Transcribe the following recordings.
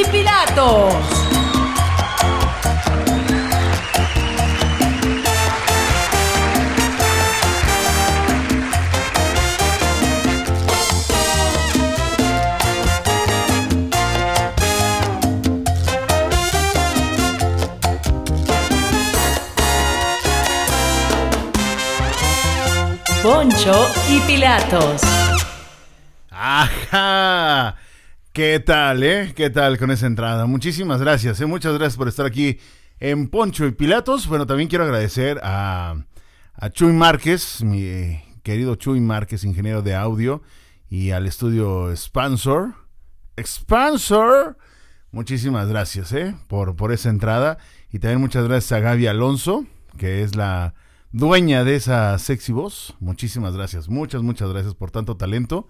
y Pilatos. Poncho y Pilatos. ¡Ajá! ¿Qué tal, eh? ¿Qué tal con esa entrada? Muchísimas gracias, eh. Muchas gracias por estar aquí en Poncho y Pilatos. Bueno, también quiero agradecer a, Chuy Márquez, mi eh, querido Chuy Márquez, ingeniero de audio, y al estudio Expansor. Expansor. Muchísimas gracias, eh, por, por esa entrada. Y también muchas gracias a Gaby Alonso, que es la dueña de esa sexy voz. Muchísimas gracias, muchas, muchas gracias por tanto talento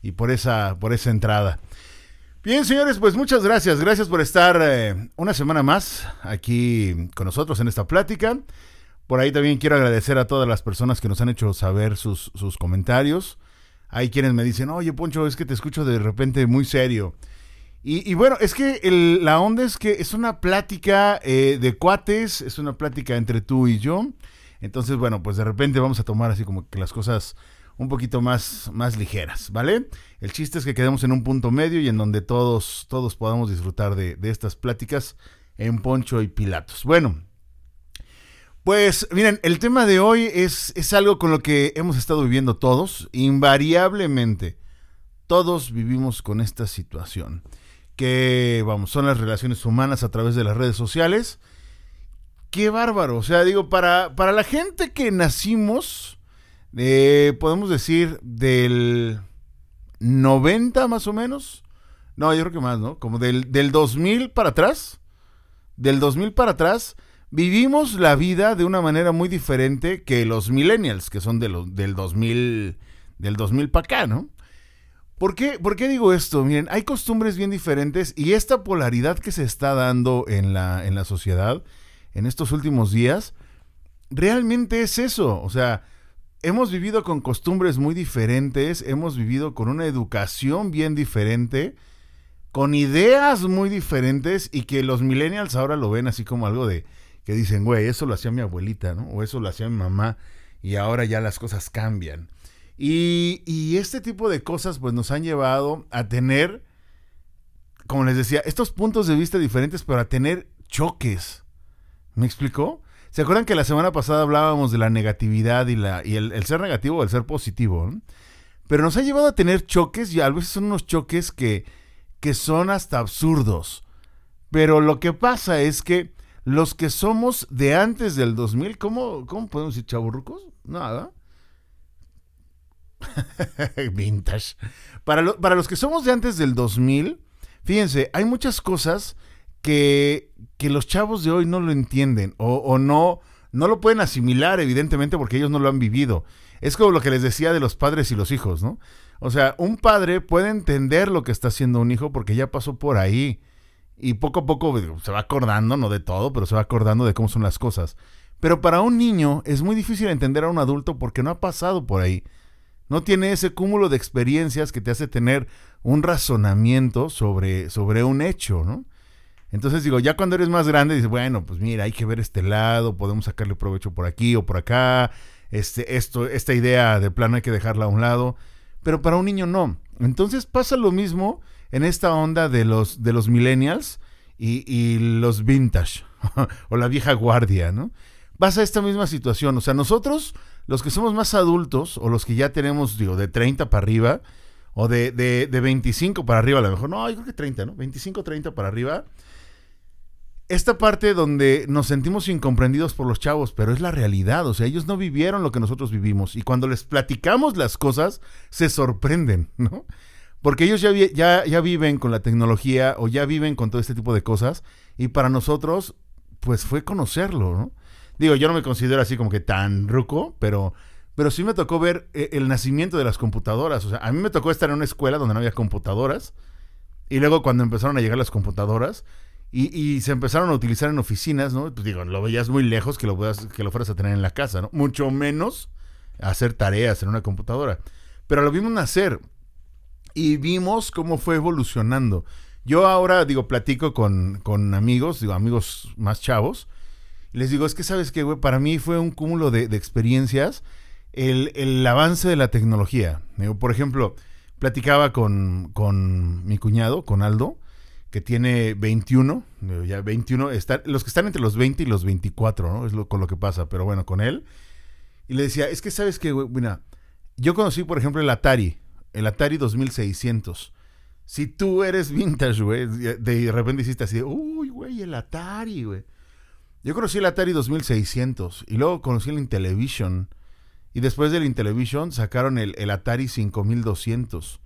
y por esa, por esa entrada. Bien, señores, pues muchas gracias. Gracias por estar eh, una semana más aquí con nosotros en esta plática. Por ahí también quiero agradecer a todas las personas que nos han hecho saber sus, sus comentarios. Hay quienes me dicen, oye, Poncho, es que te escucho de repente muy serio. Y, y bueno, es que la onda es que es una plática eh, de cuates, es una plática entre tú y yo. Entonces, bueno, pues de repente vamos a tomar así como que las cosas un poquito más, más ligeras, ¿vale? El chiste es que quedemos en un punto medio y en donde todos, todos podamos disfrutar de, de estas pláticas en Poncho y Pilatos. Bueno, pues miren, el tema de hoy es, es algo con lo que hemos estado viviendo todos, invariablemente. Todos vivimos con esta situación, que vamos, son las relaciones humanas a través de las redes sociales. Qué bárbaro, o sea, digo, para, para la gente que nacimos, eh, podemos decir del 90 más o menos. No, yo creo que más, ¿no? Como del, del 2000 para atrás. Del 2000 para atrás, vivimos la vida de una manera muy diferente que los millennials, que son de los, del 2000, del 2000 para acá, ¿no? ¿Por qué, ¿Por qué digo esto? Miren, hay costumbres bien diferentes y esta polaridad que se está dando en la, en la sociedad en estos últimos días, realmente es eso. O sea, hemos vivido con costumbres muy diferentes, hemos vivido con una educación bien diferente, con ideas muy diferentes y que los millennials ahora lo ven así como algo de que dicen, güey, eso lo hacía mi abuelita, ¿no? O eso lo hacía mi mamá y ahora ya las cosas cambian. Y, y este tipo de cosas pues nos han llevado a tener, como les decía, estos puntos de vista diferentes, pero a tener choques. ¿Me explicó? ¿Se acuerdan que la semana pasada hablábamos de la negatividad y, la, y el, ser negativo o el ser positivo? Pero nos ha llevado a tener choques y a veces son unos choques que, que son hasta absurdos. Pero lo que pasa es que los que somos de antes del 2000, ¿cómo, cómo podemos decir chaburrucos? Nada. Vintage. Para, para los que somos de antes del 2000, fíjense, hay muchas cosas que, que los chavos de hoy no lo entienden o, o no, no lo pueden asimilar, evidentemente, porque ellos no lo han vivido. Es como lo que les decía de los padres y los hijos, ¿no? O sea, un padre puede entender lo que está haciendo un hijo porque ya pasó por ahí. Y poco a poco se va acordando, no de todo, pero se va acordando de cómo son las cosas. Pero para un niño es muy difícil entender a un adulto porque no ha pasado por ahí. No tiene ese cúmulo de experiencias que te hace tener un razonamiento sobre, sobre un hecho, ¿no? Entonces digo, ya cuando eres más grande, dices, bueno, pues mira, hay que ver este lado, podemos sacarle provecho por aquí o por acá, este, esto, esta idea de plano hay que dejarla a un lado, pero para un niño no. Entonces pasa lo mismo en esta onda de los, de los millennials y, y los vintage, o la vieja guardia, ¿no? Pasa esta misma situación, o sea, nosotros, los que somos más adultos, o los que ya tenemos, digo, de 30 para arriba, o de, de, de 25 para arriba, a lo mejor, no, yo creo que 30, ¿no? 25, 30 para arriba, esta parte donde nos sentimos incomprendidos por los chavos, pero es la realidad, o sea, ellos no vivieron lo que nosotros vivimos y cuando les platicamos las cosas se sorprenden, ¿no? Porque ellos ya, ya, ya viven con la tecnología o ya viven con todo este tipo de cosas y para nosotros, pues fue conocerlo, ¿no? Digo, yo no me considero así como que tan ruco, pero, pero sí me tocó ver eh, el nacimiento de las computadoras, o sea, a mí me tocó estar en una escuela donde no había computadoras y luego cuando empezaron a llegar las computadoras, y, se empezaron a utilizar en oficinas, ¿no? Pues digo, lo veías muy lejos que lo, puedas- que lo fueras a tener en la casa, ¿no? Mucho menos hacer tareas en una computadora. Pero lo vimos nacer y vimos cómo fue evolucionando. Yo ahora, digo, platico con, con amigos, digo, amigos más chavos, y les digo, es que sabes que, güey, para mí fue un cúmulo de, experiencias el, el, avance de la tecnología. Por ejemplo, platicaba con, con mi cuñado, con Aldo, que tiene 21, ya 21, está, los que están entre los 20 y los 24, ¿no? Es lo, con lo que pasa, pero bueno, con él. Y le decía, es que sabes que, mira, yo conocí, por ejemplo, el Atari, el Atari 2600. Si tú eres vintage, güey, de repente hiciste así, uy, güey, el Atari, güey. Yo conocí el Atari 2600 y luego conocí el Intellivision. Y después del Intellivision sacaron el, el Atari 5200.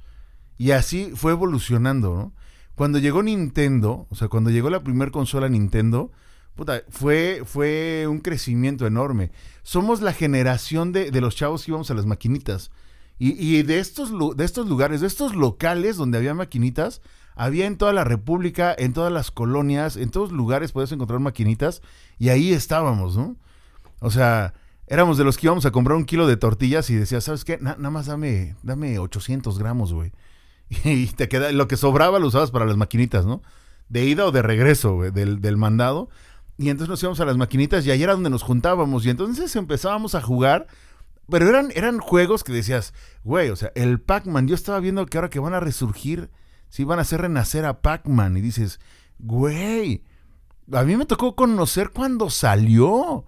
Y así fue evolucionando, ¿no? Cuando llegó Nintendo, o sea, cuando llegó la primera consola Nintendo, puta, fue, fue un crecimiento enorme. Somos la generación de, de los chavos que íbamos a las maquinitas. Y, y, de, estos, de estos lugares, de estos locales donde había maquinitas, había en toda la República, en todas las colonias, en todos lugares podías encontrar maquinitas y ahí estábamos, ¿no? O sea, éramos de los que íbamos a comprar un kilo de tortillas y decías, ¿sabes qué? nada más dame, dame 800 gramos, güey. Y te queda, lo que sobraba lo usabas para las maquinitas, ¿no? De ida o de regreso, del, del mandado. Y entonces nos íbamos a las maquinitas y ahí era donde nos juntábamos. Y entonces empezábamos a jugar. Pero eran, eran juegos que decías, güey, o sea, el Pac-Man, yo estaba viendo que ahora que van a resurgir, si van a hacer renacer a Pac-Man. Y dices, güey, a mí me tocó conocer cuando salió.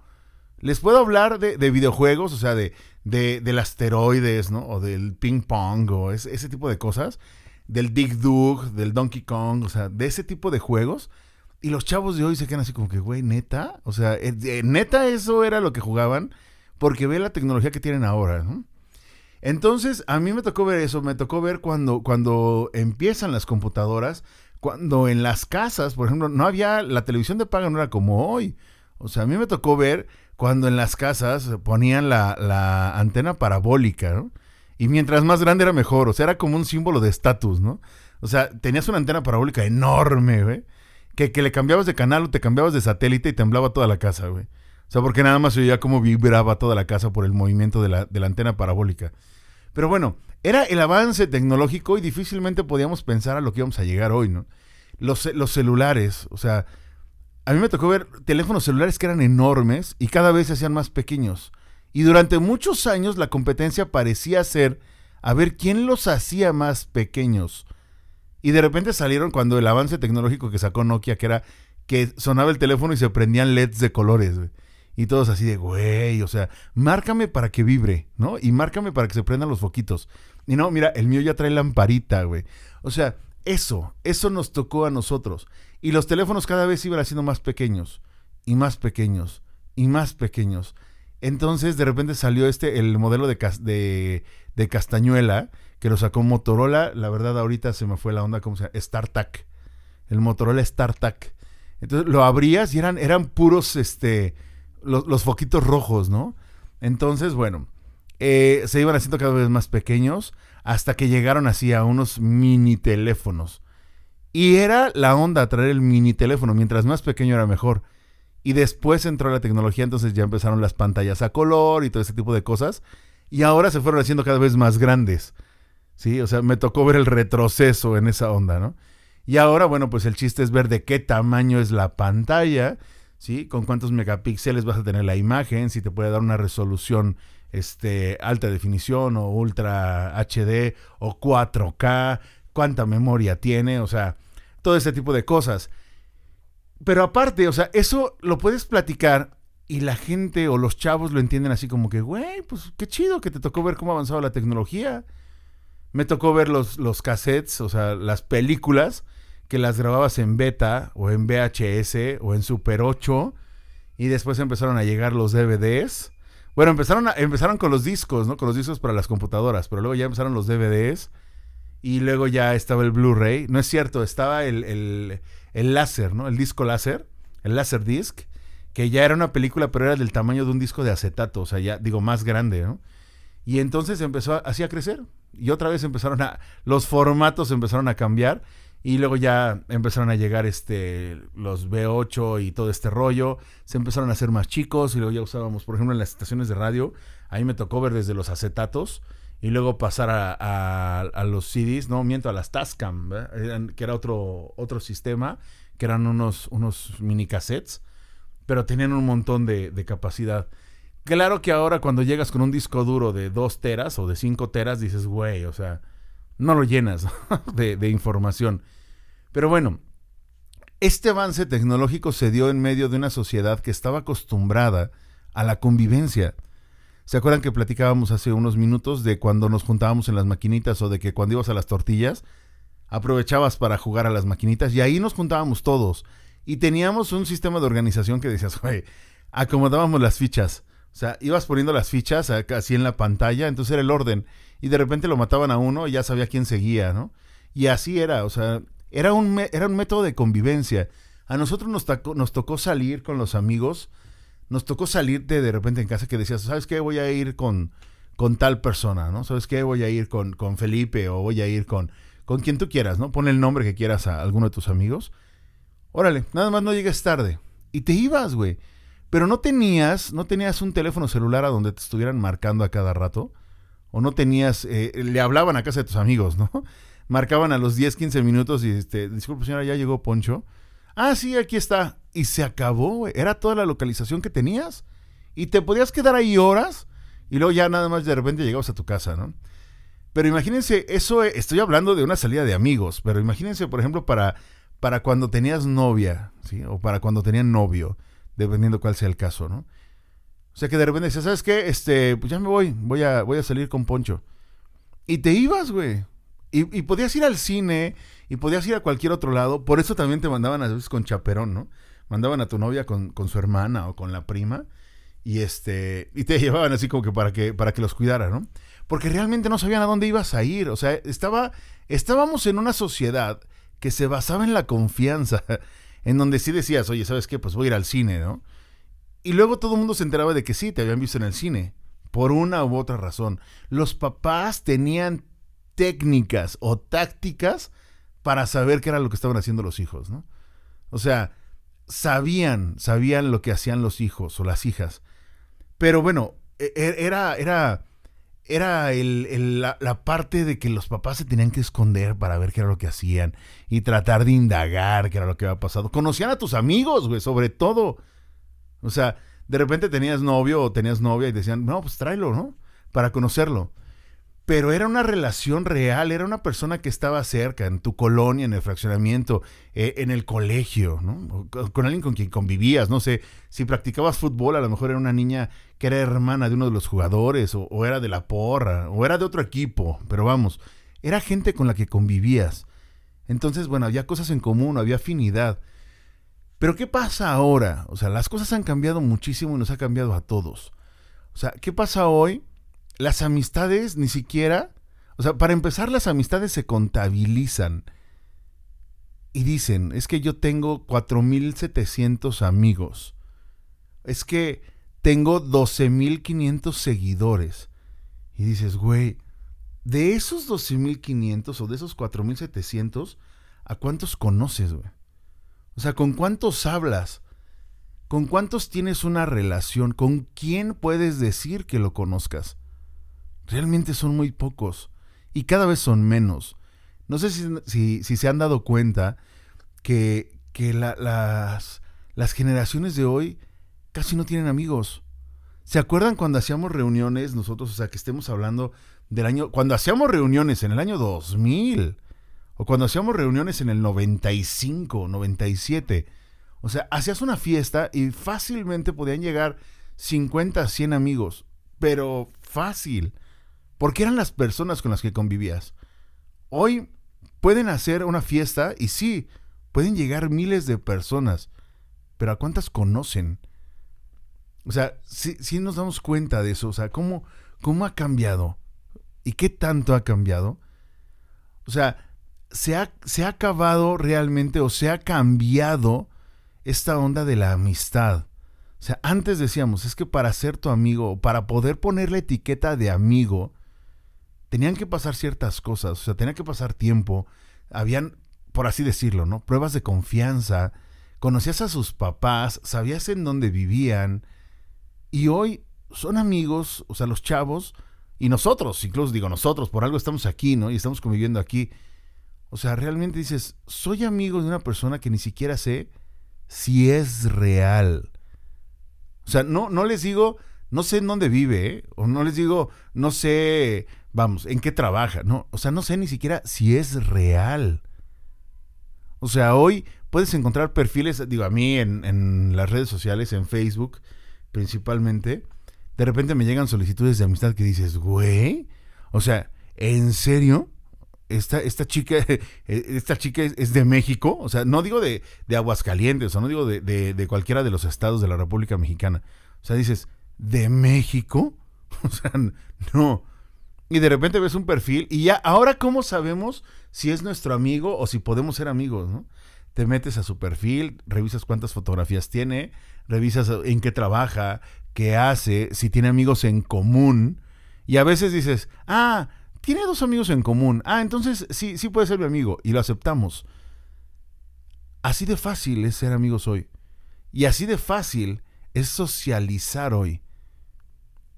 Les puedo hablar de, de videojuegos, o sea, de, de, asteroides, ¿no? O del ping pong, o ese, ese tipo de cosas. Del Dig Dug, del Donkey Kong, o sea, de ese tipo de juegos. Y los chavos de hoy se quedan así como que, güey, neta. O sea, eh, neta eso era lo que jugaban. Porque ve la tecnología que tienen ahora, ¿no? Entonces, a mí me tocó ver eso, me tocó ver cuando, cuando empiezan las computadoras, cuando en las casas, por ejemplo, no había, la televisión de paga no era como hoy. O sea, a mí me tocó ver cuando en las casas ponían la, antena parabólica, ¿no? Y mientras más grande era mejor, o sea, era como un símbolo de estatus, ¿no? O sea, tenías una antena parabólica enorme, güey, que, que le cambiabas de canal o te cambiabas de satélite y temblaba toda la casa, güey. O sea, porque nada más se oía cómo vibraba toda la casa por el movimiento de la, de la antena parabólica. Pero bueno, era el avance tecnológico y difícilmente podíamos pensar a lo que íbamos a llegar hoy, ¿no? Los, los celulares, o sea, a mí me tocó ver teléfonos celulares que eran enormes y cada vez se hacían más pequeños. Y durante muchos años la competencia parecía ser a ver quién los hacía más pequeños. Y de repente salieron cuando el avance tecnológico que sacó Nokia, que era que sonaba el teléfono y se prendían LEDs de colores. Y todos así de, güey, o sea, márcame para que vibre, ¿no? Y márcame para que se prendan los foquitos. Y no, mira, el mío ya trae lamparita, güey. O sea, eso, eso nos tocó a nosotros. Y los teléfonos cada vez iban haciendo más pequeños, y más pequeños, y más pequeños. Entonces, de repente salió este, el modelo de, de, de Castañuela, que lo sacó Motorola. La verdad, ahorita se me fue la onda, ¿cómo se llama? StarTAC. El Motorola StarTAC. Entonces, lo abrías y eran, eran puros, este, los, los foquitos rojos, ¿no? Entonces, bueno, eh, se iban haciendo cada vez más pequeños hasta que llegaron así a unos mini teléfonos. Y era la onda traer el mini teléfono, mientras más pequeño era mejor. Y después entró la tecnología, entonces ya empezaron las pantallas a color y todo ese tipo de cosas. Y ahora se fueron haciendo cada vez más grandes. Sí, o sea, me tocó ver el retroceso en esa onda, ¿no? Y ahora, bueno, pues el chiste es ver de qué tamaño es la pantalla, ¿sí? Con cuántos megapíxeles vas a tener la imagen, si te puede dar una resolución este, alta definición o ultra HD o 4K, cuánta memoria tiene, o sea, todo ese tipo de cosas. Pero aparte, o sea, eso lo puedes platicar y la gente o los chavos lo entienden así como que, güey, pues qué chido que te tocó ver cómo ha avanzado la tecnología. Me tocó ver los, los cassettes, o sea, las películas que las grababas en beta o en VHS o en Super 8 y después empezaron a llegar los DVDs bueno, empezaron, empezaron con los discos, ¿no? Con los discos para las computadoras, pero luego ya empezaron los DVDs y luego ya estaba el Blu-ray. No es cierto, estaba el, el, láser, ¿no? El disco láser, el láser disc, que ya era una película, pero era del tamaño de un disco de acetato, o sea, ya digo, más grande, ¿no? Y entonces empezó así a crecer. Y otra vez empezaron a, los formatos empezaron a cambiar y luego ya empezaron a llegar este los B8 y todo este rollo. Se empezaron a hacer más chicos y luego ya usábamos, por ejemplo, en las estaciones de radio. Ahí me tocó ver desde los acetatos y luego pasar a, los CDs, no, miento, a las Tascam, que era otro, otro sistema, que eran unos, unos mini cassettes, pero tenían un montón de, capacidad. Claro que ahora cuando llegas con un disco duro de 2 teras o de 5 teras, dices, güey, o sea, no lo llenas de, de información. Pero bueno, este avance tecnológico se dio en medio de una sociedad que estaba acostumbrada a la convivencia. ¿Se acuerdan que platicábamos hace unos minutos de cuando nos juntábamos en las maquinitas o de que cuando ibas a las tortillas aprovechabas para jugar a las maquinitas y ahí nos juntábamos todos y teníamos un sistema de organización que decías, güey, acomodábamos las fichas. O sea, ibas poniendo las fichas así en la pantalla, entonces era el orden. Y de repente lo mataban a uno y ya sabía quién seguía, ¿no? Y así era, o sea, era un, era un método de convivencia. A nosotros nos, nos tocó salir con los amigos nos tocó salirte de repente en casa que decías, ¿sabes qué? Voy a ir con, con tal persona, ¿no? ¿Sabes qué? Voy a ir con, con Felipe o voy a ir con, con quien tú quieras, ¿no? Pon el nombre que quieras a alguno de tus amigos. Órale, nada más no llegues tarde. Y te ibas, güey. Pero no tenías, no tenías un teléfono celular a donde te estuvieran marcando a cada rato. O no tenías, eh, le hablaban a casa de tus amigos, ¿no? Marcaban a los 10, 15 minutos y, este, disculpe señora, ya llegó Poncho. Ah, sí, aquí está. Y se acabó, güey. Era toda la localización que tenías. Y te podías quedar ahí horas y luego ya nada más de repente llegabas a tu casa, ¿no? Pero imagínense, eso estoy hablando de una salida de amigos, pero imagínense, por ejemplo, para, para cuando tenías novia, ¿sí? O para cuando tenían novio, dependiendo cuál sea el caso, ¿no? O sea que de repente dices, ¿sabes qué? Este, pues ya me voy, voy a, voy a salir con Poncho. Y te ibas, güey. Y, y podías ir al cine, y podías ir a cualquier otro lado. Por eso también te mandaban a veces con chaperón, ¿no? Mandaban a tu novia con, con su hermana o con la prima. Y este. Y te llevaban así como que para que, para que los cuidara, ¿no? Porque realmente no sabían a dónde ibas a ir. O sea, estaba. Estábamos en una sociedad que se basaba en la confianza. En donde sí decías, oye, ¿sabes qué? Pues voy a ir al cine, ¿no? Y luego todo el mundo se enteraba de que sí, te habían visto en el cine. Por una u otra razón. Los papás tenían técnicas o tácticas para saber qué era lo que estaban haciendo los hijos, ¿no? O sea, sabían, sabían lo que hacían los hijos o las hijas. Pero bueno, e, e, era, era, era la, parte de que los papás se tenían que esconder para ver qué era lo que hacían y tratar de indagar qué era lo que había pasado. Conocían a tus amigos, güey, sobre todo. O sea, de repente tenías novio o tenías novia y decían, no, pues tráelo, ¿no? Para conocerlo pero era una relación real, era una persona que estaba cerca, en tu colonia, en el fraccionamiento, eh, en el colegio, ¿no? Con alguien con quien convivías, no sé, si practicabas fútbol, a lo mejor era una niña que era hermana de uno de los jugadores, o, o era de la porra, o era de otro equipo, pero vamos, era gente con la que convivías. Entonces, bueno, había cosas en común, había afinidad. Pero ¿qué pasa ahora? O sea, las cosas han cambiado muchísimo y nos ha cambiado a todos. O sea, ¿qué pasa hoy? Las amistades ni siquiera, o sea, para empezar las amistades se contabilizan y dicen, es que yo tengo 4.700 amigos, es que tengo 12.500 seguidores. Y dices, güey, de esos 12.500 o de esos 4.700, ¿a cuántos conoces, güey? O sea, ¿con cuántos hablas? ¿Con cuántos tienes una relación? ¿Con quién puedes decir que lo conozcas? Realmente son muy pocos y cada vez son menos. No sé si, si, se han dado cuenta que, que las, las generaciones de hoy casi no tienen amigos. ¿Se acuerdan cuando hacíamos reuniones nosotros, o sea, que estemos hablando del año, cuando hacíamos reuniones en el año 2000 o cuando hacíamos reuniones en el 95, 97? O sea, hacías una fiesta y fácilmente podían llegar 50, 100 amigos, pero fácil porque eran las personas con las que convivías. Hoy pueden hacer una fiesta y sí, pueden llegar miles de personas, pero ¿a cuántas conocen? O sea, sí, nos damos cuenta de eso, o sea, ¿cómo, cómo ha cambiado y qué tanto ha cambiado. O sea, se ha, se ha acabado realmente o se ha cambiado esta onda de la amistad. O sea, antes decíamos, es que para ser tu amigo, para poder poner la etiqueta de amigo, tenían que pasar ciertas cosas, o sea, tenía que pasar tiempo, habían, por así decirlo, ¿no? Pruebas de confianza, conocías a sus papás, sabías en dónde vivían, y hoy son amigos, o sea, los chavos, Y nosotros, incluso digo nosotros, por algo estamos aquí, ¿no? Y estamos conviviendo aquí. O sea, realmente dices, soy amigo de una persona que ni siquiera sé si es real. O sea, no, no les digo, no sé en dónde vive, ¿eh? o no les digo, no sé, vamos, en qué trabaja. No, o sea, no sé ni siquiera si es real. O sea, hoy puedes encontrar perfiles, digo, a mí en, las redes sociales, en Facebook principalmente, de repente me llegan solicitudes de amistad que dices, güey, o sea, ¿en serio? Esta, esta chica, esta chica es, de México, o sea, no digo de, de Aguascalientes, o no digo de, de, de, cualquiera de los estados de la República Mexicana. O sea, dices, ¿de México? O sea, no. Y de repente ves un perfil y ya, ahora cómo sabemos si es nuestro amigo o si podemos ser amigos, ¿no? Te metes a su perfil, revisas cuántas fotografías tiene, revisas en qué trabaja, qué hace, si tiene amigos en común. Y a veces dices, ah, tiene dos amigos en común. Ah, entonces sí, sí puede ser mi amigo. Y lo aceptamos. Así de fácil es ser amigos hoy. Y así de fácil es socializar hoy.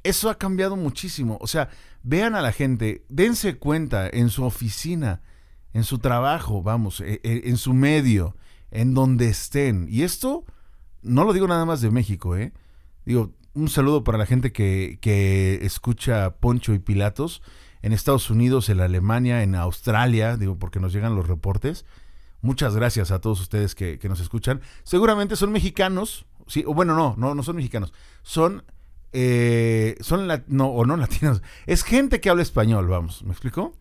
Eso ha cambiado muchísimo. O sea, vean a la gente, dense cuenta en su oficina, en su trabajo, vamos, e, e, en su medio, en donde estén. Y esto no lo digo nada más de México, ¿eh? Digo, un saludo para la gente que, que escucha Poncho y Pilatos en Estados Unidos, en Alemania, en Australia, digo, porque nos llegan los reportes. Muchas gracias a todos ustedes que, nos escuchan. Seguramente son mexicanos, sí, o bueno, no, no, no son mexicanos, son, eh, son, o no latinos, es gente que habla español, vamos, ¿me explico?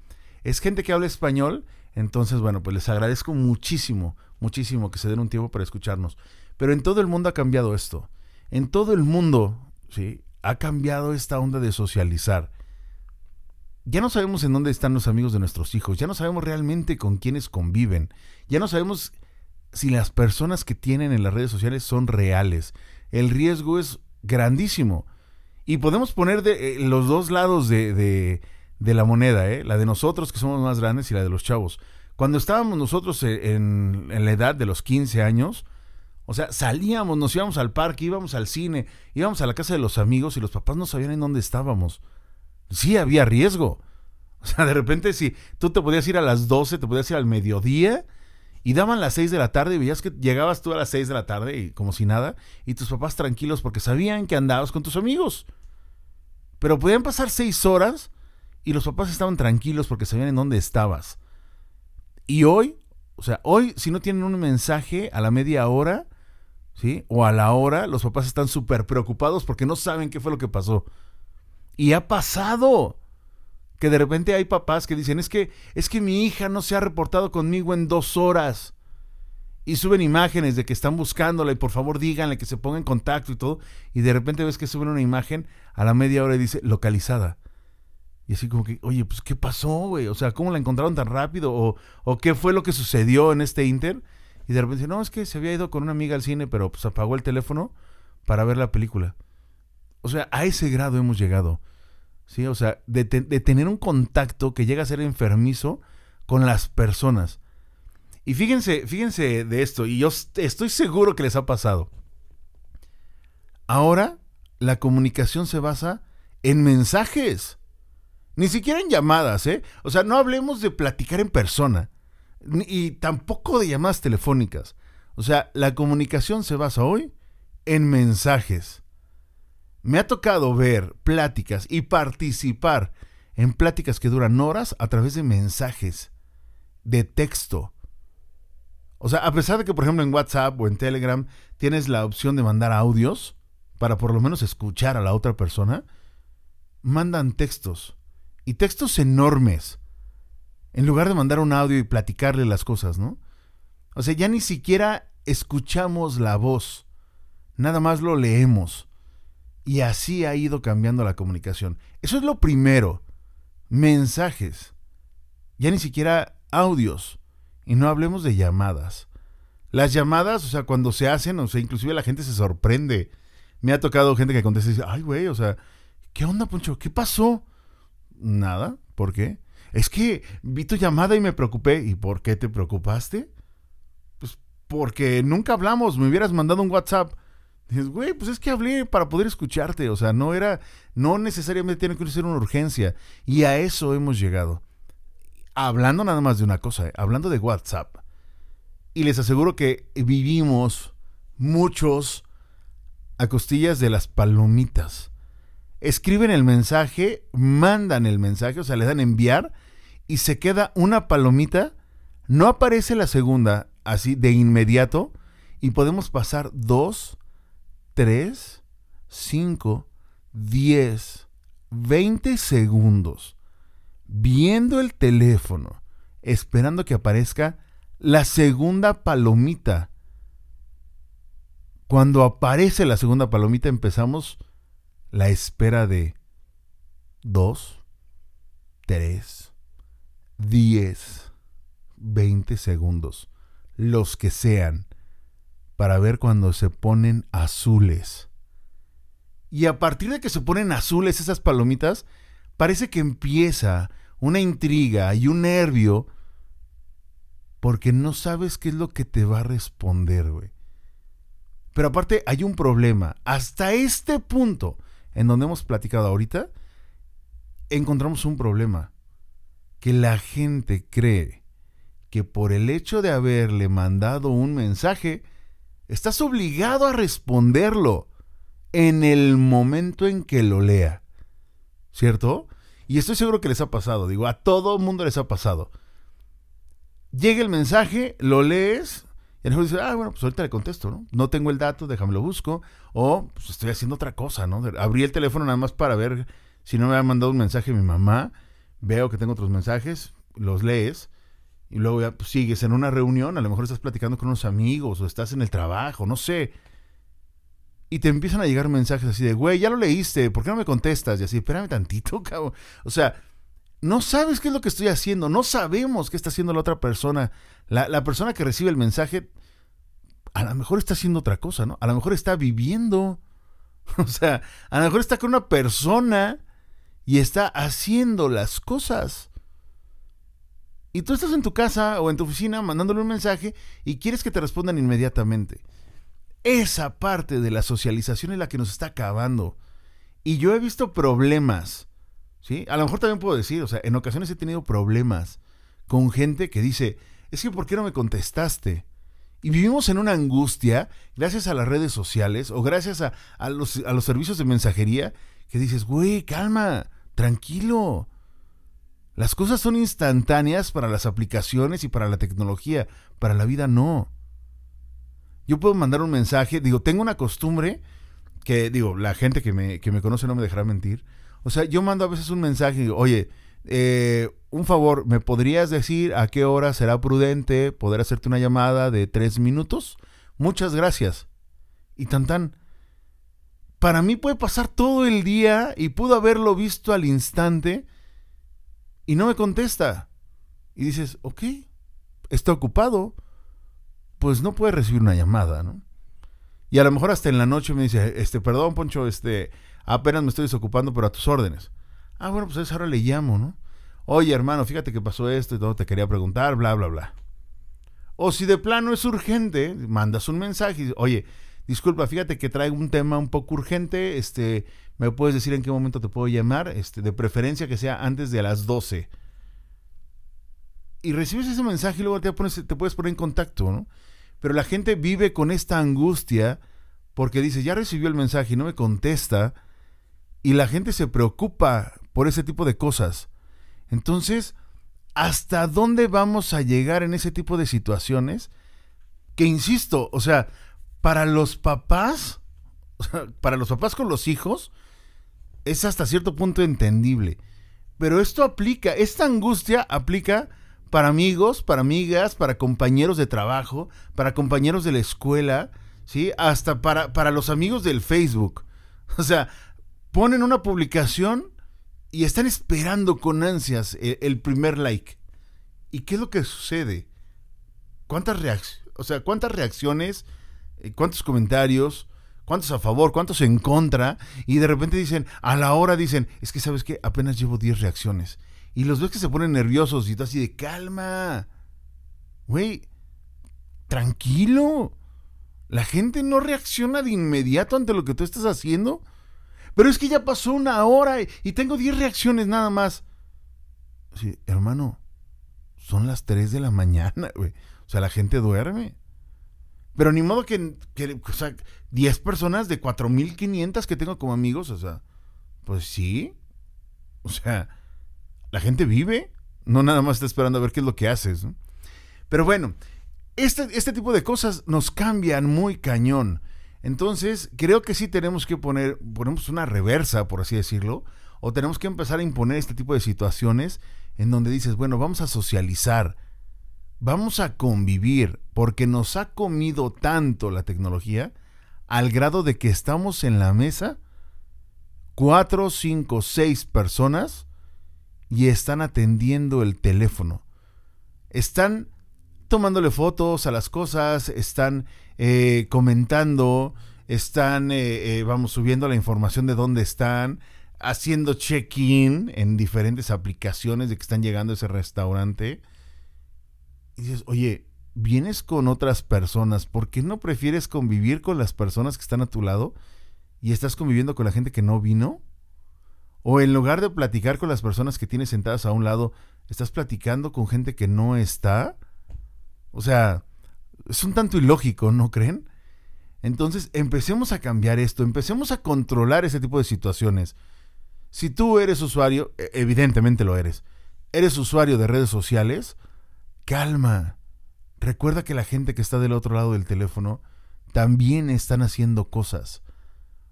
Es gente que habla español, entonces, bueno, pues les agradezco muchísimo, muchísimo que se den un tiempo para escucharnos. Pero en todo el mundo ha cambiado esto. En todo el mundo, ¿sí? Ha cambiado esta onda de socializar ya no sabemos en dónde están los amigos de nuestros hijos, ya no sabemos realmente con quiénes conviven, ya no sabemos si las personas que tienen en las redes sociales son reales. El riesgo es grandísimo. Y podemos poner de, eh, los dos lados de, de, la moneda, ¿eh? la de nosotros que somos más grandes y la de los chavos. Cuando estábamos nosotros eh, en, en la edad de los 15 años, o sea, salíamos, nos íbamos al parque, íbamos al cine, íbamos a la casa de los amigos y los papás no sabían en dónde estábamos sí había riesgo. O sea, de repente si tú te podías ir a las 12, te podías ir al mediodía y daban las 6 de la tarde y veías que llegabas tú a las 6 de la tarde y como si nada y tus papás tranquilos porque sabían que andabas con tus amigos. Pero podían pasar 6 horas y los papás estaban tranquilos porque sabían en dónde estabas. Y hoy, o sea, hoy si no tienen un mensaje a la media hora, ¿sí? O a la hora, los papás están súper preocupados porque no saben qué fue lo que pasó. Y ha pasado que de repente hay papás que dicen, es que, es que mi hija no se ha reportado conmigo en dos horas. Y suben imágenes de que están buscándola y por favor díganle que se ponga en contacto y todo. Y de repente ves que suben una imagen a la media hora y dice localizada. Y así como que, oye, pues ¿qué pasó, güey? O sea, ¿cómo la encontraron tan rápido? ¿O, ¿O qué fue lo que sucedió en este Inter? Y de repente, no, es que se había ido con una amiga al cine, pero pues apagó el teléfono para ver la película. O sea, a ese grado hemos llegado. ¿Sí? O sea, de, tener un contacto que llega a ser enfermizo con las personas. Y fíjense, fíjense de esto, y yo estoy seguro que les ha pasado. Ahora la comunicación se basa en mensajes. Ni siquiera en llamadas, ¿eh? O sea, no hablemos de platicar en persona. y tampoco de llamadas telefónicas. O sea, la comunicación se basa hoy en mensajes. Me ha tocado ver pláticas y participar en pláticas que duran horas a través de mensajes, de texto. O sea, a pesar de que, por ejemplo, en WhatsApp o en Telegram tienes la opción de mandar audios para por lo menos escuchar a la otra persona, mandan textos. Y textos enormes. En lugar de mandar un audio y platicarle las cosas, ¿no? O sea, ya ni siquiera escuchamos la voz. Nada más lo leemos. Y así ha ido cambiando la comunicación. Eso es lo primero. Mensajes. Ya ni siquiera audios. Y no hablemos de llamadas. Las llamadas, o sea, cuando se hacen, o sea, inclusive la gente se sorprende. Me ha tocado gente que contesta y dice, ay, güey, o sea, ¿qué onda, Poncho? ¿Qué pasó? Nada. ¿Por qué? Es que vi tu llamada y me preocupé. ¿Y por qué te preocupaste? Pues porque nunca hablamos, me hubieras mandado un WhatsApp. Dices, güey, pues es que hablé para poder escucharte. O sea, no era, no necesariamente tiene que ser una urgencia. Y a eso hemos llegado. Hablando nada más de una cosa, ¿eh? hablando de WhatsApp. Y les aseguro que vivimos muchos a costillas de las palomitas. Escriben el mensaje, mandan el mensaje, o sea, le dan enviar y se queda una palomita. No aparece la segunda así de inmediato y podemos pasar dos, tres, cinco, diez, veinte segundos viendo el teléfono, esperando que aparezca la segunda palomita. Cuando aparece la segunda palomita empezamos la espera de dos, tres, diez, veinte segundos, los que sean, para ver cuando se ponen azules. Y a partir de que se ponen azules esas palomitas, parece que empieza una intriga y un nervio porque no sabes qué es lo que te va a responder, güey. Pero aparte hay un problema. Hasta este punto en donde hemos platicado ahorita, encontramos un problema. Que la gente cree que por el hecho de haberle mandado un mensaje, estás obligado a responderlo en el momento en que lo lea. ¿Cierto? Y estoy seguro que les ha pasado, digo, a todo mundo les ha pasado llega el mensaje, lo lees, y a lo mejor dices, ah, bueno, pues ahorita le contesto, ¿no? No tengo el dato, déjame lo busco, o pues estoy haciendo otra cosa, ¿no? Abrí el teléfono nada más para ver si no me ha mandado un mensaje mi mamá, veo que tengo otros mensajes, los lees, y luego ya pues, sigues en una reunión, a lo mejor estás platicando con unos amigos, o estás en el trabajo, no sé. Y te empiezan a llegar mensajes así de, güey, ya lo leíste, ¿por qué no me contestas? Y así, espérame tantito, cabrón. O sea, no sabes qué es lo que estoy haciendo, no sabemos qué está haciendo la otra persona. La, persona que recibe el mensaje, a lo mejor está haciendo otra cosa, ¿no? A lo mejor está viviendo. O sea, a lo mejor está con una persona y está haciendo las cosas. Y tú estás en tu casa o en tu oficina mandándole un mensaje y quieres que te respondan inmediatamente. Esa parte de la socialización es la que nos está acabando. Y yo he visto problemas ¿sí? A lo mejor también puedo decir, o sea, en ocasiones he tenido problemas con gente que dice, es que ¿por qué no me contestaste? Y vivimos en una angustia gracias a las redes sociales o gracias a, los, a los servicios de mensajería que dices, güey, calma, tranquilo. Las cosas son instantáneas para las aplicaciones y para la tecnología, para la vida no. Yo puedo mandar un mensaje, digo, tengo una costumbre que, digo, la gente que me, que me conoce no me dejará mentir, o sea, yo mando a veces un mensaje y digo, oye, eh, un favor, ¿me podrías decir a qué hora será prudente poder hacerte una llamada de tres minutos? Muchas gracias. Y tan tan. Para mí puede pasar todo el día y pudo haberlo visto al instante y no me contesta. Y dices, ok, está ocupado. Pues no puede recibir una llamada, ¿no? Y a lo mejor hasta en la noche me dice, este, perdón, Poncho, este, apenas me estoy desocupando, pero a tus órdenes. Ah, bueno, pues ahora le llamo, ¿no? Oye, hermano, fíjate que pasó esto y todo, te quería preguntar, bla, bla, bla. O si de plano es urgente, mandas un mensaje y oye, disculpa, fíjate que traigo un tema un poco urgente, este, ¿me puedes decir en qué momento te puedo llamar? Este, de preferencia que sea antes de las 12. Y recibes ese mensaje y luego te, pones, te puedes poner en contacto, ¿no? Pero la gente vive con esta angustia porque dice, ya recibió el mensaje y no me contesta, y la gente se preocupa por ese tipo de cosas. Entonces, ¿hasta dónde vamos a llegar en ese tipo de situaciones? Que insisto, o sea, para los papás, para los papás con los hijos, es hasta cierto punto entendible. Pero esto aplica, esta angustia aplica para amigos, para amigas, para compañeros de trabajo, para compañeros de la escuela, ¿sí? Hasta para, para los amigos del Facebook. O sea, ponen una publicación y están esperando con ansias el, primer like. ¿Y qué es lo que sucede? ¿Cuántas reacciones? O sea, ¿cuántas reacciones? Eh, ¿Cuántos comentarios? ¿Cuántos a favor? ¿Cuántos en contra? Y de repente dicen, a la hora dicen, es que sabes que apenas llevo 10 reacciones. Y los ves que se ponen nerviosos y tú así de calma. Güey, tranquilo. La gente no reacciona de inmediato ante lo que tú estás haciendo. Pero es que ya pasó una hora y, tengo 10 reacciones nada más. Sí, hermano, son las 3 de la mañana, güey. O sea, la gente duerme. Pero ni modo que, que o sea, 10 personas de 4.500 que tengo como amigos, o sea, pues sí. O sea, la gente vive, no nada más está esperando a ver qué es lo que haces. Pero bueno, este, este tipo de cosas nos cambian muy cañón. Entonces, creo que sí tenemos que poner, ponemos una reversa, por así decirlo, o tenemos que empezar a imponer este tipo de situaciones en donde dices, bueno, vamos a socializar, vamos a convivir, porque nos ha comido tanto la tecnología al grado de que estamos en la mesa, cuatro, cinco, seis personas, y están atendiendo el teléfono. Están tomándole fotos a las cosas, están eh, comentando, están, eh, eh, vamos, subiendo la información de dónde están, haciendo check-in en diferentes aplicaciones de que están llegando a ese restaurante. Y dices, oye, vienes con otras personas, ¿por qué no prefieres convivir con las personas que están a tu lado y estás conviviendo con la gente que no vino? O en lugar de platicar con las personas que tienes sentadas a un lado, estás platicando con gente que no está. O sea, es un tanto ilógico, ¿no creen? Entonces, empecemos a cambiar esto, empecemos a controlar ese tipo de situaciones. Si tú eres usuario, e, evidentemente lo eres, eres usuario de redes sociales, calma. Recuerda que la gente que está del otro lado del teléfono también están haciendo cosas.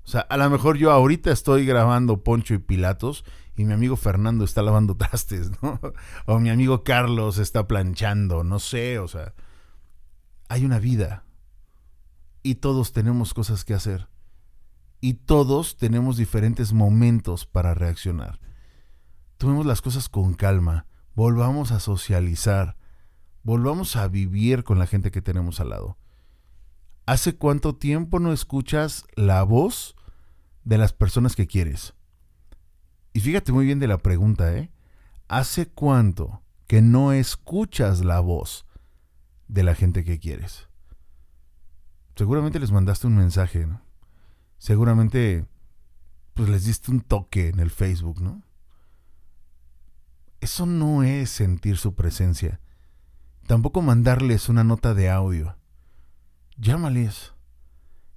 O sea, a lo mejor yo ahorita estoy grabando Poncho y Pilatos y mi amigo Fernando está lavando trastes, ¿no? O mi amigo Carlos está planchando, no sé, o sea, hay una vida y todos tenemos cosas que hacer y todos tenemos diferentes momentos para reaccionar. Tomemos las cosas con calma, volvamos a socializar, volvamos a vivir con la gente que tenemos al lado. ¿Hace cuánto tiempo no escuchas la voz de las personas que quieres? Y fíjate muy bien de la pregunta, ¿eh? ¿Hace cuánto que no escuchas la voz de la gente que quieres? Seguramente les mandaste un mensaje, ¿no? Seguramente pues les diste un toque en el Facebook, ¿no? Eso no es sentir su presencia. Tampoco mandarles una nota de audio. Llámales.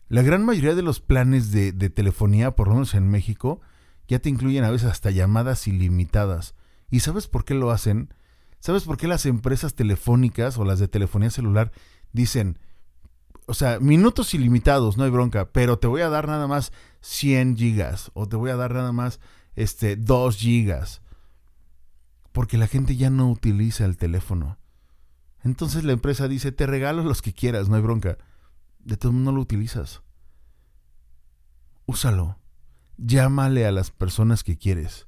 La gran mayoría de los planes de, telefonía, por lo menos en México, ya te incluyen a veces hasta llamadas ilimitadas. ¿Y sabes por qué lo hacen? ¿Sabes por qué las empresas telefónicas o las de telefonía celular dicen, o sea, minutos ilimitados, no hay bronca, pero te voy a dar nada más 100 gigas o te voy a dar nada más este 2 gigas? Porque la gente ya no utiliza el teléfono. Entonces la empresa dice, te regalo los que quieras, no hay bronca. De todo no lo utilizas. Úsalo. Llámale a las personas que quieres.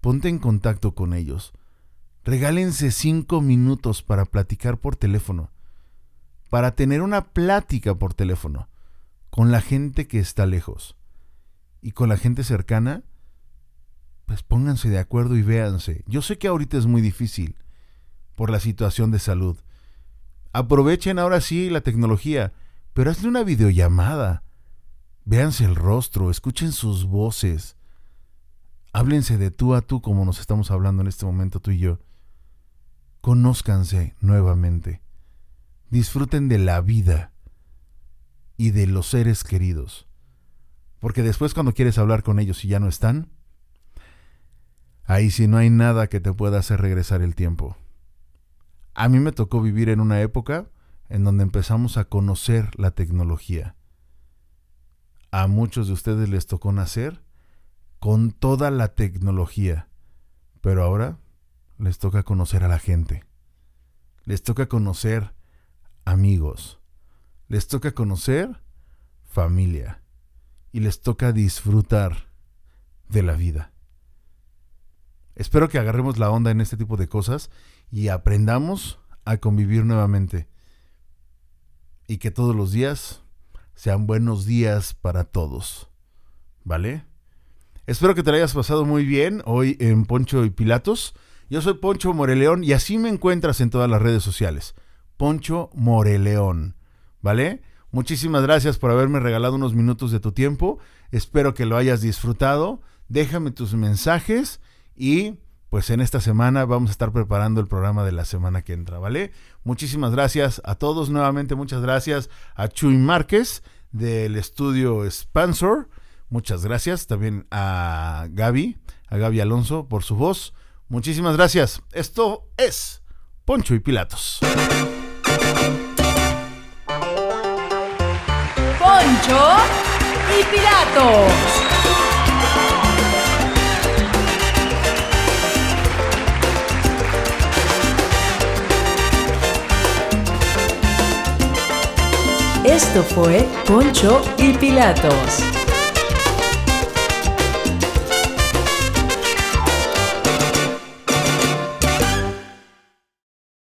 Ponte en contacto con ellos. Regálense cinco minutos para platicar por teléfono. Para tener una plática por teléfono con la gente que está lejos. Y con la gente cercana, pues pónganse de acuerdo y véanse. Yo sé que ahorita es muy difícil por la situación de salud. Aprovechen ahora sí la tecnología, pero hazle una videollamada Véanse el rostro, escuchen sus voces. Háblense de tú a tú como nos estamos hablando en este momento tú y yo. Conózcanse nuevamente. Disfruten de la vida y de los seres queridos. Porque después cuando quieres hablar con ellos y ya no están, ahí sí no hay nada que te pueda hacer regresar el tiempo. A mí me tocó vivir en una época en donde empezamos a conocer la tecnología. A muchos de ustedes les tocó nacer con toda la tecnología, pero ahora les toca conocer a la gente, les toca conocer amigos, les toca conocer familia. Y les toca disfrutar de la vida. Espero que agarremos la onda en este tipo de cosas y aprendamos a convivir nuevamente y que todos los días sean buenos días para todos. ¿Vale? Espero que te lo hayas pasado muy bien hoy en Poncho y Pilatos. Yo soy Poncho Moreleón y así me encuentras en todas las redes sociales. Poncho Moreleón. ¿Vale? Muchísimas gracias por haberme regalado unos minutos de tu tiempo. Espero que lo hayas disfrutado. Déjame tus mensajes y pues en esta semana vamos a estar preparando el programa de la semana que entra, ¿vale? Muchísimas gracias a todos nuevamente, muchas gracias a Chuy Márquez del estudio Spansor. Muchas gracias también a Gaby, a Gaby Alonso por su voz. Muchísimas gracias. Esto es Poncho y Pilatos. Poncho y Pilatos. Esto fue Poncho y Pilatos.